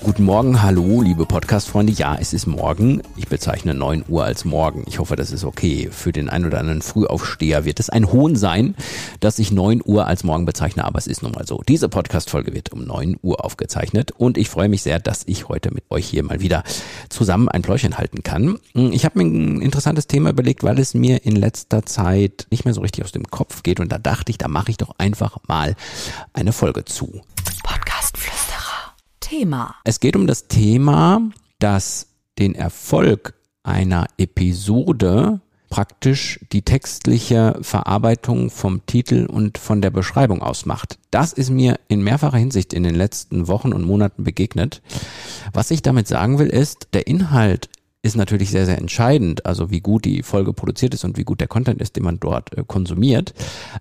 Guten Morgen, hallo, liebe Podcast-Freunde. Ja, es ist morgen. Ich bezeichne 9 Uhr als morgen. Ich hoffe, das ist okay. Für den einen oder anderen Frühaufsteher wird es ein Hohn sein, dass ich 9 Uhr als morgen bezeichne, aber es ist nun mal so. Diese Podcast-Folge wird um 9 Uhr aufgezeichnet und ich freue mich sehr, dass ich heute mit euch hier mal wieder zusammen ein Pläuschen halten kann. Ich habe mir ein interessantes Thema überlegt, weil es mir in letzter Zeit nicht mehr so richtig aus dem Kopf geht und da dachte ich, da mache ich doch einfach mal eine Folge zu. Thema. Es geht um das Thema, dass den Erfolg einer Episode praktisch die textliche Verarbeitung vom Titel und von der Beschreibung ausmacht. Das ist mir in mehrfacher Hinsicht in den letzten Wochen und Monaten begegnet. Was ich damit sagen will, ist, der Inhalt ist natürlich sehr, sehr entscheidend, also wie gut die Folge produziert ist und wie gut der Content ist, den man dort äh, konsumiert.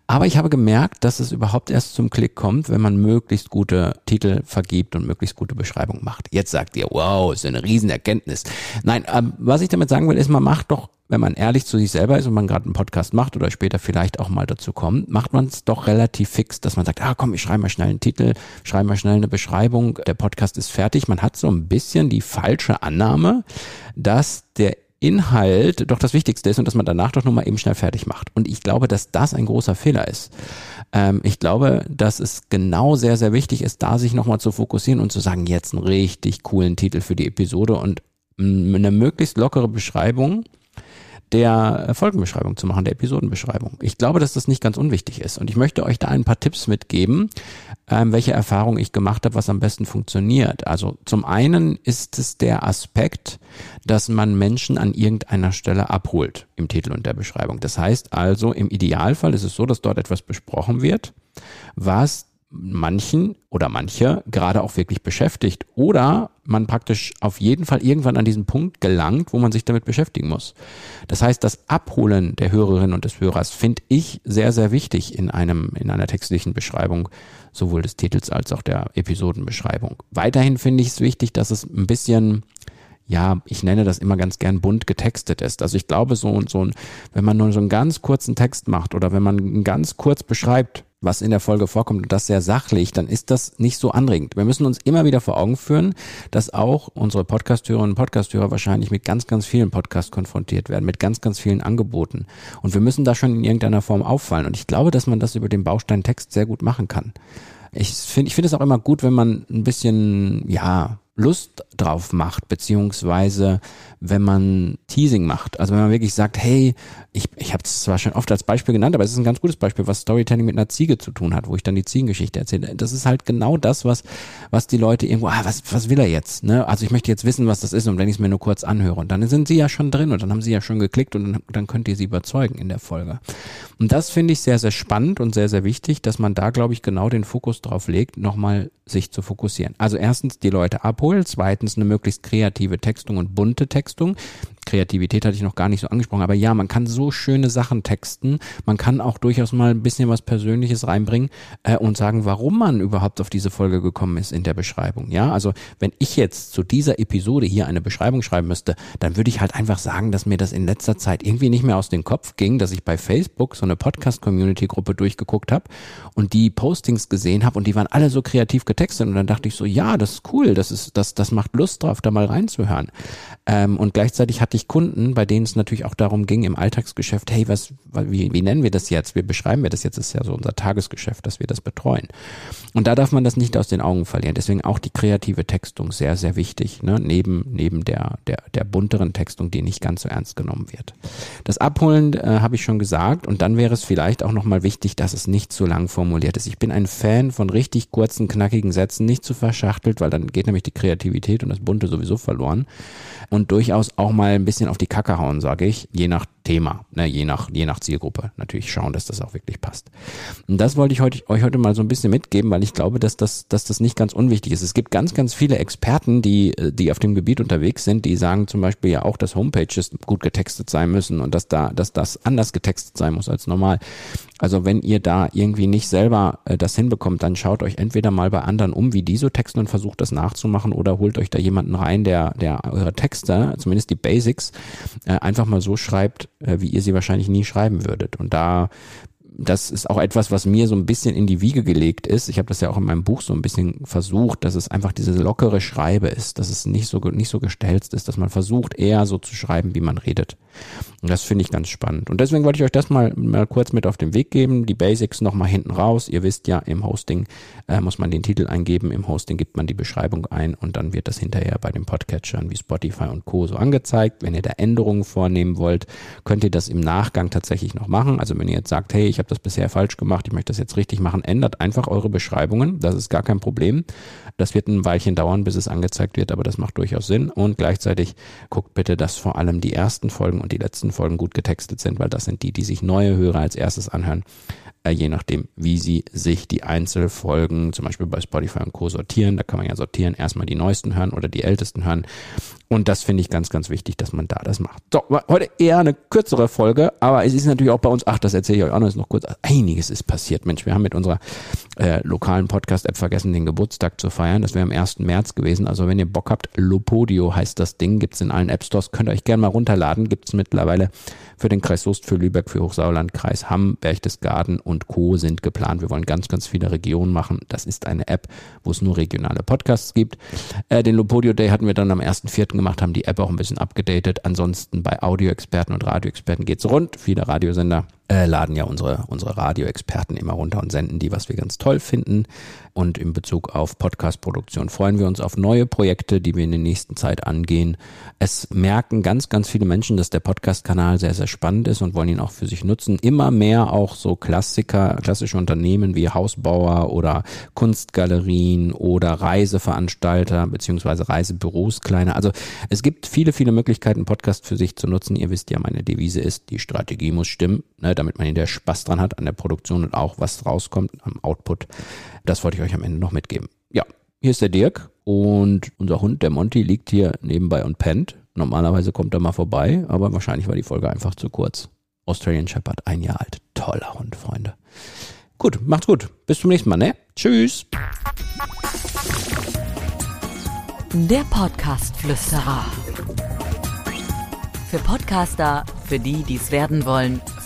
Aber ich habe gemerkt, dass es überhaupt erst zum Klick kommt, wenn man möglichst gute Titel vergibt und möglichst gute Beschreibung macht. Jetzt sagt ihr, wow, ist eine Riesenerkenntnis. Nein, äh, was ich damit sagen will, ist, man macht doch wenn man ehrlich zu sich selber ist und man gerade einen Podcast macht oder später vielleicht auch mal dazu kommt, macht man es doch relativ fix, dass man sagt, ah komm, ich schreibe mal schnell einen Titel, schreibe mal schnell eine Beschreibung, der Podcast ist fertig. Man hat so ein bisschen die falsche Annahme, dass der Inhalt doch das Wichtigste ist und dass man danach doch nochmal eben schnell fertig macht. Und ich glaube, dass das ein großer Fehler ist. Ähm, ich glaube, dass es genau sehr, sehr wichtig ist, da sich nochmal zu fokussieren und zu sagen, jetzt einen richtig coolen Titel für die Episode und eine möglichst lockere Beschreibung der Folgenbeschreibung zu machen, der Episodenbeschreibung. Ich glaube, dass das nicht ganz unwichtig ist. Und ich möchte euch da ein paar Tipps mitgeben, ähm, welche Erfahrungen ich gemacht habe, was am besten funktioniert. Also zum einen ist es der Aspekt, dass man Menschen an irgendeiner Stelle abholt im Titel und der Beschreibung. Das heißt also, im Idealfall ist es so, dass dort etwas besprochen wird, was manchen oder manche gerade auch wirklich beschäftigt oder man praktisch auf jeden Fall irgendwann an diesen Punkt gelangt, wo man sich damit beschäftigen muss. Das heißt, das Abholen der Hörerin und des Hörers finde ich sehr, sehr wichtig in einem, in einer textlichen Beschreibung, sowohl des Titels als auch der Episodenbeschreibung. Weiterhin finde ich es wichtig, dass es ein bisschen ja, ich nenne das immer ganz gern bunt getextet ist. Also ich glaube, so und so wenn man nur so einen ganz kurzen Text macht oder wenn man ganz kurz beschreibt, was in der Folge vorkommt und das sehr sachlich, dann ist das nicht so anregend. Wir müssen uns immer wieder vor Augen führen, dass auch unsere Podcasthörerinnen und Podcasthörer wahrscheinlich mit ganz, ganz vielen Podcasts konfrontiert werden, mit ganz, ganz vielen Angeboten. Und wir müssen da schon in irgendeiner Form auffallen. Und ich glaube, dass man das über den Baustein Text sehr gut machen kann. Ich finde ich finde es auch immer gut, wenn man ein bisschen, ja, Lust drauf macht, beziehungsweise wenn man Teasing macht. Also wenn man wirklich sagt, hey, ich, ich habe es zwar schon oft als Beispiel genannt, aber es ist ein ganz gutes Beispiel, was Storytelling mit einer Ziege zu tun hat, wo ich dann die Ziegengeschichte erzähle. Das ist halt genau das, was, was die Leute irgendwo, ah, was, was will er jetzt? Ne? Also ich möchte jetzt wissen, was das ist und wenn ich es mir nur kurz anhöre. Und dann sind sie ja schon drin und dann haben sie ja schon geklickt und dann, dann könnt ihr sie überzeugen in der Folge. Und das finde ich sehr, sehr spannend und sehr, sehr wichtig, dass man da, glaube ich, genau den Fokus drauf legt, nochmal sich zu fokussieren. Also erstens die Leute abholen, zweitens eine möglichst kreative Textung und bunte Textung. Kreativität hatte ich noch gar nicht so angesprochen, aber ja, man kann so schöne Sachen texten. Man kann auch durchaus mal ein bisschen was Persönliches reinbringen äh, und sagen, warum man überhaupt auf diese Folge gekommen ist in der Beschreibung. Ja, also wenn ich jetzt zu dieser Episode hier eine Beschreibung schreiben müsste, dann würde ich halt einfach sagen, dass mir das in letzter Zeit irgendwie nicht mehr aus dem Kopf ging, dass ich bei Facebook so eine Podcast-Community-Gruppe durchgeguckt habe und die Postings gesehen habe und die waren alle so kreativ getextet und dann dachte ich so, ja, das ist cool, das ist, das, das macht Lust drauf, da mal reinzuhören. Ähm, und gleichzeitig hatte ich Kunden, bei denen es natürlich auch darum ging im Alltagsgeschäft, hey, was, wie, wie nennen wir das jetzt? Wie beschreiben wir das jetzt? Das ist ja so unser Tagesgeschäft, dass wir das betreuen. Und da darf man das nicht aus den Augen verlieren. Deswegen auch die kreative Textung sehr, sehr wichtig, ne? neben, neben der, der, der bunteren Textung, die nicht ganz so ernst genommen wird. Das Abholen äh, habe ich schon gesagt und dann wäre es vielleicht auch nochmal wichtig, dass es nicht zu lang formuliert ist. Ich bin ein Fan von richtig kurzen, knackigen Sätzen, nicht zu verschachtelt, weil dann geht nämlich die Kreativität und das Bunte sowieso verloren und durchaus auch mal ein bisschen auf die Kacke hauen, sage ich, je nach Thema, ne, je nach, je nach Zielgruppe natürlich schauen, dass das auch wirklich passt. Und das wollte ich heute, euch heute mal so ein bisschen mitgeben, weil ich glaube, dass das, dass das nicht ganz unwichtig ist. Es gibt ganz, ganz viele Experten, die, die auf dem Gebiet unterwegs sind, die sagen zum Beispiel ja auch, dass Homepages gut getextet sein müssen und dass da, dass das anders getextet sein muss als normal. Also wenn ihr da irgendwie nicht selber äh, das hinbekommt, dann schaut euch entweder mal bei anderen um, wie die so texten und versucht das nachzumachen oder holt euch da jemanden rein, der, der eure Texte, zumindest die Basics, äh, einfach mal so schreibt, äh, wie ihr sie wahrscheinlich nie schreiben würdet. Und da das ist auch etwas, was mir so ein bisschen in die Wiege gelegt ist. Ich habe das ja auch in meinem Buch so ein bisschen versucht, dass es einfach diese lockere Schreibe ist, dass es nicht so nicht so gestelzt ist, dass man versucht eher so zu schreiben, wie man redet. Und das finde ich ganz spannend. Und deswegen wollte ich euch das mal, mal kurz mit auf den Weg geben. Die Basics nochmal hinten raus. Ihr wisst ja, im Hosting äh, muss man den Titel eingeben, im Hosting gibt man die Beschreibung ein und dann wird das hinterher bei den Podcatchern wie Spotify und Co. so angezeigt. Wenn ihr da Änderungen vornehmen wollt, könnt ihr das im Nachgang tatsächlich noch machen. Also wenn ihr jetzt sagt, hey, ich habe das bisher falsch gemacht, ich möchte das jetzt richtig machen, ändert einfach eure Beschreibungen. Das ist gar kein Problem. Das wird ein Weilchen dauern, bis es angezeigt wird, aber das macht durchaus Sinn. Und gleichzeitig guckt bitte, dass vor allem die ersten Folgen und die letzten Folgen gut getextet sind, weil das sind die, die sich neue Hörer als erstes anhören, je nachdem, wie sie sich die Einzelfolgen zum Beispiel bei Spotify und Co. sortieren. Da kann man ja sortieren, erstmal die neuesten hören oder die ältesten hören. Und das finde ich ganz, ganz wichtig, dass man da das macht. So, heute eher eine kürzere Folge, aber es ist natürlich auch bei uns, ach, das erzähle ich euch auch noch, ist noch kurz, einiges ist passiert. Mensch, wir haben mit unserer äh, lokalen Podcast-App vergessen, den Geburtstag zu feiern. Das wäre am 1. März gewesen. Also wenn ihr Bock habt, Lopodio heißt das Ding, gibt's in allen App-Stores, könnt ihr euch gerne mal runterladen, gibt's mittlerweile für den Kreis Soest, für Lübeck, für Hochsauerland, Kreis Hamm, Berchtesgaden und Co. sind geplant. Wir wollen ganz, ganz viele Regionen machen. Das ist eine App, wo es nur regionale Podcasts gibt. Äh, den Lopodio Day hatten wir dann am 1.4. gemacht, haben die App auch ein bisschen abgedatet. Ansonsten bei Audioexperten und Radioexperten geht's rund. Viele Radiosender äh, laden ja unsere, unsere Radioexperten immer runter und senden die, was wir ganz toll finden. Und in Bezug auf Podcast-Produktion freuen wir uns auf neue Projekte, die wir in der nächsten Zeit angehen. Es merken ganz, ganz viele Menschen, dass der Podcast-Kanal sehr, sehr spannend ist und wollen ihn auch für sich nutzen. Immer mehr auch so Klassiker, klassische Unternehmen wie Hausbauer oder Kunstgalerien oder Reiseveranstalter beziehungsweise Reisebüros kleine. Also es gibt viele, viele Möglichkeiten, Podcast für sich zu nutzen. Ihr wisst ja, meine Devise ist, die Strategie muss stimmen, ne, damit man hinterher Spaß dran hat an der Produktion und auch was rauskommt am Output. Das wollte ich euch am Ende noch mitgeben. Ja, hier ist der Dirk und unser Hund, der Monty, liegt hier nebenbei und pennt. Normalerweise kommt er mal vorbei, aber wahrscheinlich war die Folge einfach zu kurz. Australian Shepherd, ein Jahr alt. Toller Hund, Freunde. Gut, macht's gut. Bis zum nächsten Mal, ne? Tschüss. Der Podcast-Flüsterer. Für Podcaster, für die, die es werden wollen,